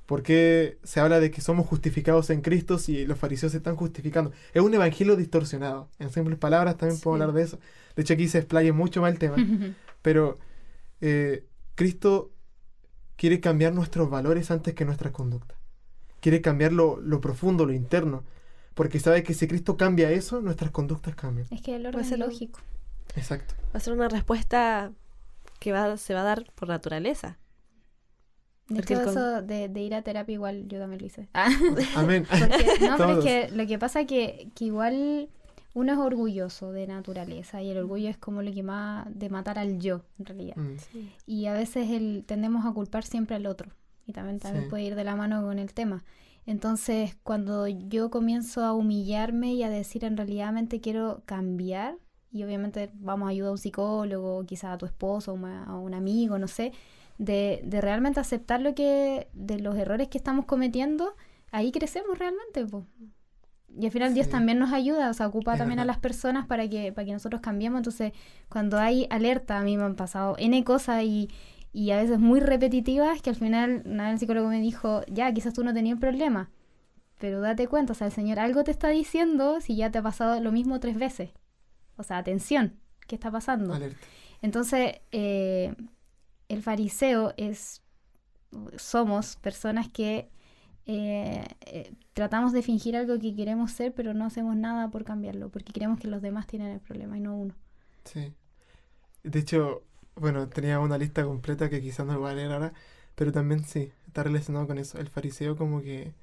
[SPEAKER 1] ¿Por qué se habla de que somos justificados en Cristo si los fariseos se están justificando? Es un evangelio distorsionado. En simples palabras también puedo hablar de eso. De hecho aquí se explaya mucho más el tema. Pero eh, Cristo quiere cambiar nuestros valores antes que nuestras conductas. Quiere cambiar lo, lo profundo, lo interno. Porque sabe que si Cristo cambia eso, nuestras conductas cambian.
[SPEAKER 3] Es que el orden es lógico.
[SPEAKER 1] Exacto.
[SPEAKER 2] Va a ser una respuesta que va, se va a dar por naturaleza.
[SPEAKER 3] De hecho,
[SPEAKER 2] con-
[SPEAKER 3] eso de, de ir a terapia igual yo también lo hice. Ah,
[SPEAKER 1] Amén.
[SPEAKER 3] porque- no, pero es que lo que pasa que, que igual uno es orgulloso de naturaleza y el orgullo es como lo que más de matar al yo, en realidad.
[SPEAKER 1] Mm,
[SPEAKER 3] Y a veces el, tendemos a culpar siempre al otro. Y también, también
[SPEAKER 1] Sí.
[SPEAKER 3] puede ir de la mano con el tema. Entonces, cuando yo comienzo a humillarme y a decir en realidadmente quiero cambiar, y obviamente vamos a ayudar a un psicólogo, quizás a tu esposo, a un amigo, no sé, de, de realmente aceptar lo que, de los errores que estamos cometiendo, ahí crecemos realmente, po. Y al final Dios también nos ayuda, o sea, ocupa
[SPEAKER 1] Es
[SPEAKER 3] también a las personas para que, para que nosotros cambiemos. Entonces, cuando hay alerta, a mí me han pasado N cosas y, y a veces muy repetitivas que al final, vez el psicólogo me dijo, ya, quizás tú no tenías un problema, pero date cuenta, o sea, el Señor algo te está diciendo si ya te ha pasado lo mismo tres veces. O sea, atención, ¿qué está pasando?
[SPEAKER 1] alerta.
[SPEAKER 3] Entonces, eh, el fariseo es, somos personas que eh, eh, tratamos de fingir algo que queremos ser, pero no hacemos nada por cambiarlo, porque creemos que los demás tienen el problema y no uno.
[SPEAKER 1] Sí. De hecho, bueno, tenía una lista completa que quizás no voy a leer ahora, pero también sí, está relacionado con eso. El fariseo como que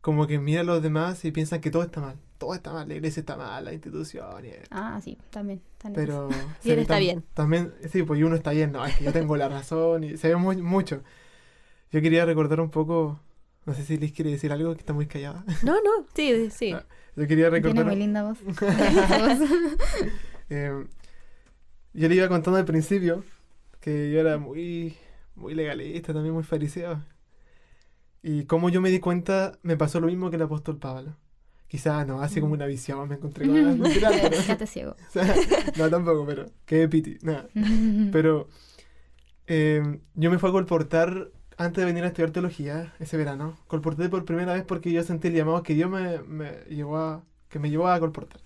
[SPEAKER 1] como que mira a los demás y piensan que todo está mal. Todo está mal, la iglesia está mal, la institución. y-
[SPEAKER 3] Ah, sí, también. también
[SPEAKER 1] Pero...
[SPEAKER 2] Y él está bien.
[SPEAKER 1] También, sí, pues y uno está bien, no, es que yo tengo la razón y se ve muy, mucho. Yo quería recordar un poco, no sé si Liz quiere decir algo, que está muy callada.
[SPEAKER 2] No, no, sí, sí.
[SPEAKER 1] Ah, Yo quería
[SPEAKER 3] Tiene
[SPEAKER 1] recordar...
[SPEAKER 3] muy linda voz.
[SPEAKER 1] Eh, yo le iba contando al principio que yo era muy, muy legalista, también muy fariseo. Y como yo me di cuenta, me pasó lo mismo que el apóstol Pablo. Quizás no, así como una visión, me encontré con mentira, pero-
[SPEAKER 3] ciego.
[SPEAKER 1] o sea, no tampoco, pero que piti, nada. Pero eh, yo me fui a colportar antes de venir a estudiar teología ese verano. Colporté por primera vez porque yo sentí el llamado que Dios me, me llevó a, que me llevó a colportar.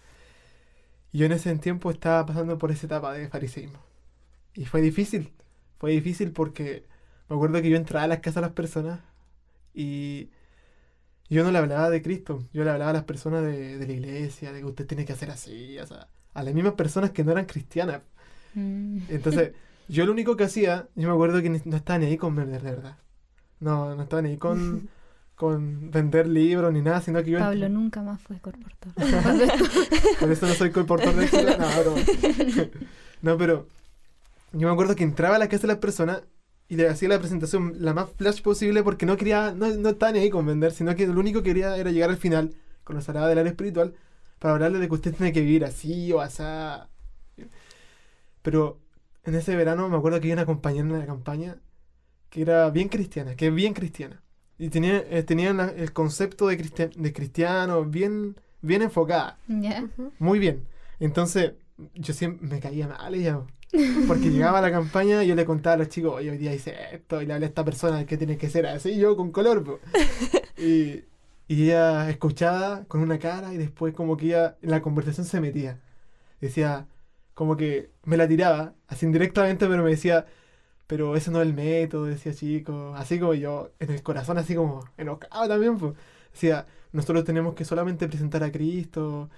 [SPEAKER 1] Y yo en ese tiempo estaba pasando por esa etapa de fariseísmo. Y fue difícil. Fue difícil porque me acuerdo que yo entraba a las casas de las personas y yo no le hablaba de Cristo. Yo le hablaba a las personas de, de la iglesia, de que usted tiene que hacer así, o sea, a las mismas personas que no eran cristianas.
[SPEAKER 3] Mm.
[SPEAKER 1] Entonces, yo lo único que hacía, yo me acuerdo que no estaba ni ahí con vender, de verdad. No, no estaba ni ahí con, con vender libros ni nada, sino que yo...
[SPEAKER 3] Pablo nunca más fue colportor.
[SPEAKER 1] Por eso no soy colportor de éxito. No. No, pero yo me acuerdo que entraba a la casa de las personas y le hacía la presentación la más flash posible porque no quería, no, no estaba ni ahí con vender, sino que lo único que quería era llegar al final con los hablaba del área espiritual para hablarle de que usted tiene que vivir así o asá. Pero en ese verano me acuerdo que había una compañera en la campaña que era bien cristiana, que es bien cristiana. Y tenía, eh, tenía la- el concepto de, cristian- de cristiano bien, bien enfocada. Muy bien. Entonces, yo siempre me caía mal ella. Porque llegaba a la campaña y yo le contaba a los chicos, oye, hoy día hice esto, y le hablé a esta persona que tiene que ser así, yo con color. po". Y, y ella escuchaba con una cara y después como que ella en la conversación se metía. Decía, como que me la tiraba, así indirectamente, pero me decía, pero ese no es el método, decía chico. Así como yo, en el corazón, así como enojado también. Pues. Decía, nosotros tenemos que solamente presentar a Cristo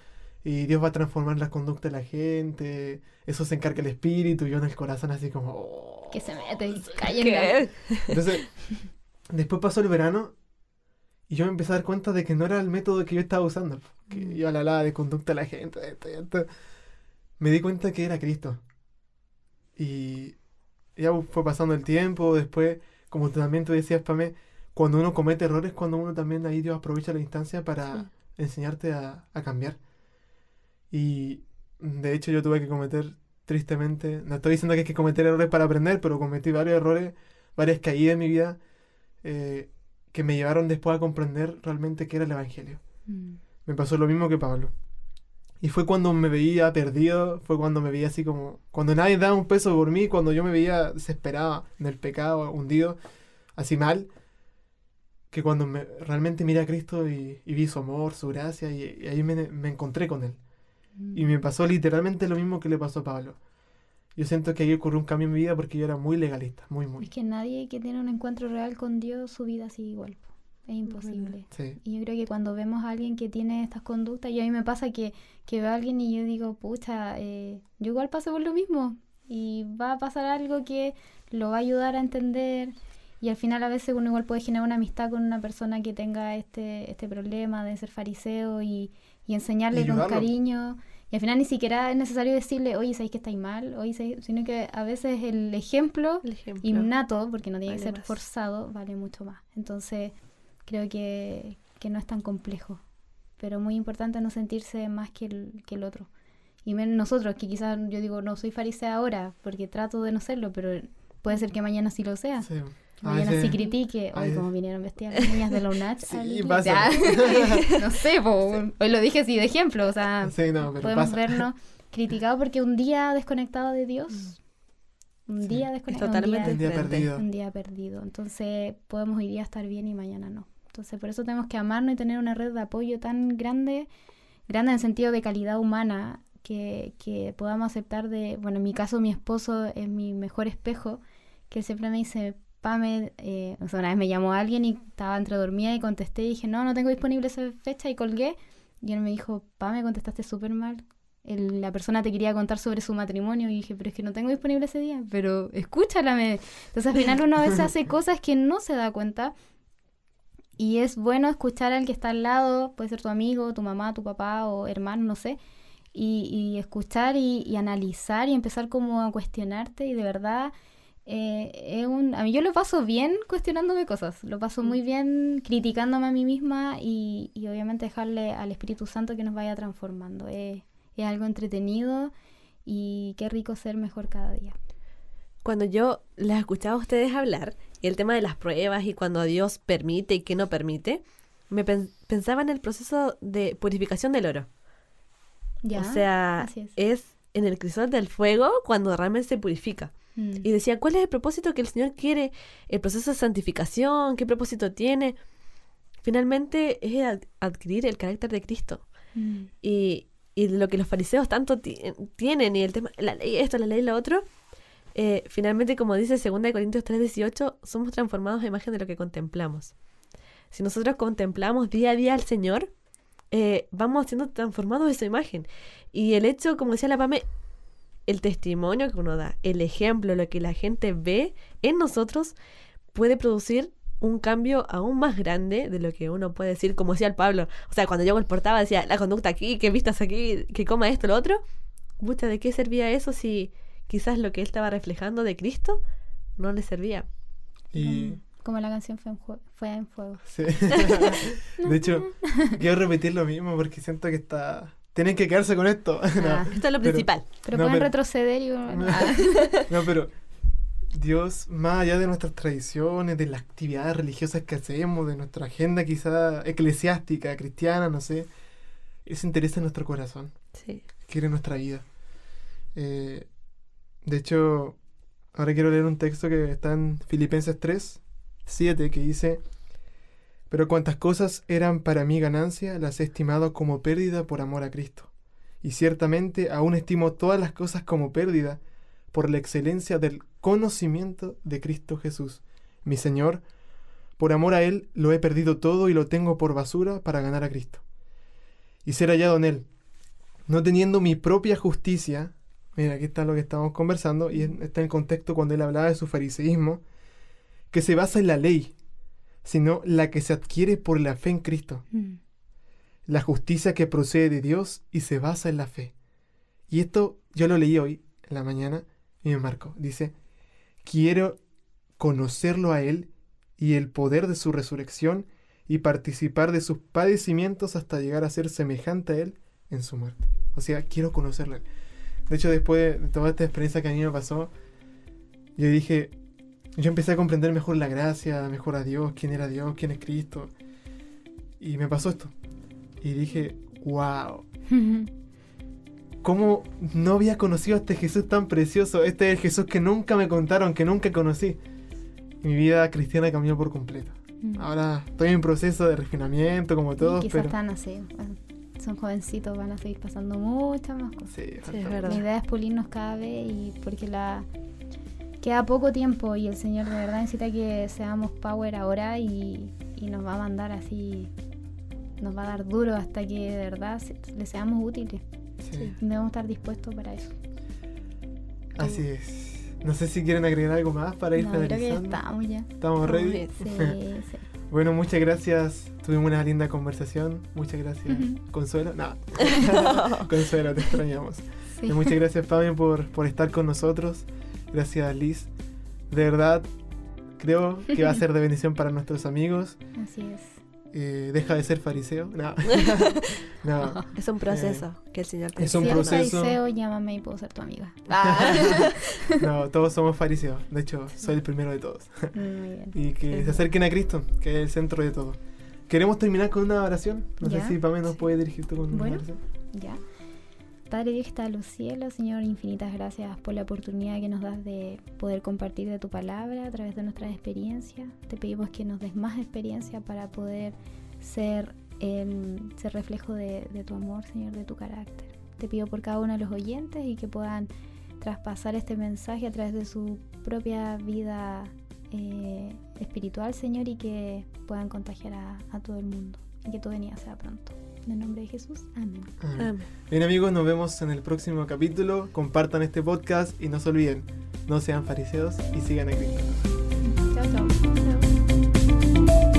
[SPEAKER 1] y Dios va a transformar la conducta de la gente. Eso se encarga el espíritu. Y yo en el corazón, así como. "Oh".
[SPEAKER 3] Que se mete y cállenla.
[SPEAKER 1] Entonces, después pasó el verano y yo me empecé a dar cuenta de que no era el método que yo estaba usando. Que
[SPEAKER 3] Mm.
[SPEAKER 1] yo hablaba de conducta a la gente, de esto y esto. Me di cuenta que era Cristo. Y ya fue pasando el tiempo, después, como tú también tú decías, Pame, cuando uno comete errores, cuando uno también ahí Dios aprovecha la instancia para
[SPEAKER 2] Sí.
[SPEAKER 1] enseñarte a, a cambiar. Y de hecho yo tuve que cometer, tristemente, no estoy diciendo que hay que cometer errores para aprender, pero cometí varios errores, varias caídas en mi vida eh, que me llevaron después a comprender realmente qué era el Evangelio.
[SPEAKER 3] Mm.
[SPEAKER 1] Me pasó lo mismo que Pablo. Y fue cuando me veía perdido, fue cuando me veía así como, cuando nadie daba un peso por mí, cuando yo me veía desesperado en el pecado, hundido, así mal, que cuando me, realmente miré a Cristo y, y vi su amor, su gracia, y, y ahí me, me encontré con Él. Y me pasó literalmente lo mismo que le pasó a Pablo. Yo siento que ahí ocurrió un cambio en mi vida porque yo era muy legalista, muy,
[SPEAKER 3] Es
[SPEAKER 1] muy.
[SPEAKER 3] que nadie que tiene un encuentro real con Dios, su vida sigue igual. Es imposible.
[SPEAKER 1] Sí.
[SPEAKER 3] Y yo creo que cuando vemos a alguien que tiene estas conductas, y a mí me pasa que, que veo a alguien y yo digo, pucha, eh, yo igual paso por lo mismo. Y va a pasar algo que lo va a ayudar a entender. Y al final a veces uno igual puede generar una amistad con una persona que tenga este, este problema de ser fariseo y, y enseñarle
[SPEAKER 1] Y
[SPEAKER 3] con cariño. Y al final ni siquiera es necesario decirle, oye, sabéis que estáis mal, oye, sabéis-", sino que a veces el ejemplo
[SPEAKER 2] El ejemplo.
[SPEAKER 3] innato, porque no tiene que ser
[SPEAKER 2] más.
[SPEAKER 3] forzado, vale mucho más. Entonces, creo que, que no es tan complejo. Pero muy importante no sentirse más que el, que el otro. Y menos nosotros, que quizás yo digo, no soy farisea ahora, porque trato de no serlo, pero puede ser que mañana sí lo sea.
[SPEAKER 1] Sí.
[SPEAKER 3] Que
[SPEAKER 1] A
[SPEAKER 3] Mañana
[SPEAKER 1] veces-
[SPEAKER 3] sí critique, hoy como vinieron vestidas las niñas de la UNACH.
[SPEAKER 1] Sí, pasa.
[SPEAKER 3] No sé, po, hoy lo dije así de ejemplo, o sea,
[SPEAKER 1] Sí, no, pero
[SPEAKER 3] podemos
[SPEAKER 1] pasa.
[SPEAKER 3] vernos criticados porque un día desconectado de Dios, un
[SPEAKER 1] Sí.
[SPEAKER 3] día
[SPEAKER 2] Es
[SPEAKER 3] desconectado,
[SPEAKER 2] totalmente
[SPEAKER 1] Un día
[SPEAKER 2] diferente.
[SPEAKER 1] perdido.
[SPEAKER 3] un día perdido. Entonces podemos hoy día estar bien y mañana no. Entonces por eso tenemos que amarnos y tener una red de apoyo tan grande, grande en el sentido de calidad humana, que, que podamos aceptar de, bueno, en mi caso mi esposo es mi mejor espejo, que él siempre me dice, Pame, eh, o sea, una vez me llamó alguien y estaba entre dormida y contesté y dije, no, no tengo disponible esa fecha y colgué. Y él me dijo, Pame, contestaste súper mal. El- la persona te quería contar sobre su matrimonio y dije, pero es que no tengo disponible ese día, pero escúchala. me- Entonces al final uno a veces hace cosas que no se da cuenta y es bueno escuchar al que está al lado, puede ser tu amigo, tu mamá, tu papá o hermano, no sé, y, y escuchar y, y analizar y empezar como a cuestionarte y de verdad eh, es un, a mí yo lo paso bien cuestionándome cosas, lo paso muy bien criticándome a mí misma y, y obviamente dejarle al Espíritu Santo que nos vaya transformando. Es, es algo entretenido y qué rico ser mejor cada día.
[SPEAKER 2] Cuando yo las escuchaba a ustedes hablar, y el tema de las pruebas y cuando Dios permite y qué no permite, me pen- pensaba en el proceso de purificación del oro.
[SPEAKER 3] Ya,
[SPEAKER 2] o sea,
[SPEAKER 3] es.
[SPEAKER 2] es en el crisol del fuego cuando realmente se purifica.
[SPEAKER 3] Mm.
[SPEAKER 2] Y decía, ¿cuál es el propósito que el Señor quiere? ¿El proceso de santificación? ¿Qué propósito tiene? Finalmente es ad- adquirir el carácter de Cristo.
[SPEAKER 3] Mm.
[SPEAKER 2] Y, y lo que los fariseos tanto ti- tienen, y el tema, la ley esto, la ley lo otro, eh, finalmente, como dice 2 Corintios 3:18, somos transformados a imagen de lo que contemplamos. Si nosotros contemplamos día a día al Señor, eh, vamos siendo transformados a esa imagen. Y el hecho, como decía la Pame, el testimonio que uno da, el ejemplo, lo que la gente ve en nosotros, puede producir un cambio aún más grande de lo que uno puede decir, como decía el Pablo. O sea, cuando yo portaba decía, la conducta aquí, que vistas aquí, que coma esto, lo otro. Pucha, ¿de qué servía eso si quizás lo que él estaba reflejando de Cristo no le servía?
[SPEAKER 1] Y.
[SPEAKER 3] Como la canción fue en, fue en fuego.
[SPEAKER 1] sí. de hecho, quiero repetir lo mismo porque siento que está... Tienen que quedarse con esto. No,
[SPEAKER 3] Ah.
[SPEAKER 2] Esto es lo
[SPEAKER 1] Pero-
[SPEAKER 2] principal.
[SPEAKER 3] Pero
[SPEAKER 1] No,
[SPEAKER 3] pueden
[SPEAKER 1] pero-
[SPEAKER 3] retroceder y... ah,
[SPEAKER 1] No, pero Dios, más allá de nuestras tradiciones, de las actividades religiosas que hacemos, de nuestra agenda quizá eclesiástica, cristiana, no sé, Él se interesa en nuestro corazón,
[SPEAKER 2] Sí.
[SPEAKER 1] quiere nuestra vida. Eh, de hecho, ahora quiero leer un texto que está en Filipenses 3, 7, que dice, pero cuantas cosas eran para mí ganancia, las he estimado como pérdida por amor a Cristo. Y ciertamente aún estimo todas las cosas como pérdida por la excelencia del conocimiento de Cristo Jesús, mi Señor. Por amor a Él lo he perdido todo y lo tengo por basura para ganar a Cristo. Y ser hallado en Él, no teniendo mi propia justicia. Mira, aquí está lo que estamos conversando, y está en contexto cuando él hablaba de su fariseísmo, que se basa en la ley, sino la que se adquiere por la fe en Cristo
[SPEAKER 3] mm.
[SPEAKER 1] la justicia que procede de Dios y se basa en la fe. Y esto yo lo leí hoy, en la mañana, y me marcó. Dice, quiero conocerlo a Él y el poder de su resurrección y participar de sus padecimientos hasta llegar a ser semejante a Él en su muerte. O sea, quiero conocerlo. a Él. De hecho, después de toda esta experiencia que a mí me pasó, yo dije, yo empecé a comprender mejor la gracia, mejor a Dios, quién era Dios, quién es Cristo. Y me pasó esto. Y dije, wow, ¿cómo no había conocido a este Jesús tan precioso? Este es el Jesús que nunca me contaron, que nunca conocí. Mi vida cristiana cambió por completo.
[SPEAKER 3] Mm.
[SPEAKER 1] Ahora estoy en proceso de refinamiento, como todos,
[SPEAKER 3] Quizás
[SPEAKER 1] pero...
[SPEAKER 3] están así. son jovencitos, van a seguir pasando muchas más cosas.
[SPEAKER 1] Sí,
[SPEAKER 2] Sí, es verdad.
[SPEAKER 3] La idea es pulirnos cada vez y porque la queda poco tiempo y el Señor de verdad necesita que seamos power ahora y, y nos va a mandar así, nos va a dar duro hasta que de verdad se- le seamos útiles.
[SPEAKER 1] sí.
[SPEAKER 3] Debemos estar dispuestos para eso.
[SPEAKER 1] Así es. No sé si quieren agregar algo más para ir
[SPEAKER 3] No,
[SPEAKER 1] finalizando.
[SPEAKER 3] estamos ya.
[SPEAKER 1] ¿Estamos ready?
[SPEAKER 3] Sí, sí.
[SPEAKER 1] Bueno, muchas gracias. Tuvimos una linda conversación. Muchas gracias. Consuelo. No. Consuelo, te extrañamos.
[SPEAKER 3] sí.
[SPEAKER 1] Muchas gracias, Fabián, por, por estar con nosotros. Gracias, Liz. De verdad, creo que va a ser de bendición para nuestros amigos.
[SPEAKER 3] Así es.
[SPEAKER 1] Eh, deja de ser fariseo. No. no.
[SPEAKER 2] Es un proceso que el Señor te
[SPEAKER 1] Es un proceso.
[SPEAKER 3] fariseo, llámame y puedo ser tu amiga.
[SPEAKER 1] No, todos somos fariseos. De hecho, soy el primero de todos.
[SPEAKER 3] Muy bien.
[SPEAKER 1] Y que
[SPEAKER 2] Sí.
[SPEAKER 1] se acerquen a Cristo, que es el centro de todo. Queremos terminar con una oración. No
[SPEAKER 3] Ya.
[SPEAKER 1] sé si Pame nos
[SPEAKER 2] Sí.
[SPEAKER 1] puede dirigir tú con una
[SPEAKER 3] Bueno.
[SPEAKER 1] oración.
[SPEAKER 3] Ya. Padre Dios que está en los cielos, Señor, infinitas gracias por la oportunidad que nos das de poder compartir de tu palabra a través de nuestras experiencias. Te pedimos que nos des más experiencia para poder ser el ser reflejo de, tu amor, Señor, de tu carácter. Te pido por cada uno de los oyentes y que puedan traspasar este mensaje a través de su propia vida eh, espiritual, Señor, y que puedan contagiar a, a todo el mundo. Y que tu venida sea pronto. En el nombre de Jesús, amén.
[SPEAKER 1] amén. Bien amigos, nos vemos en el próximo capítulo. Compartan este podcast y no se olviden, no sean fariseos y sigan a Cristo.
[SPEAKER 3] Chao, chao. chao.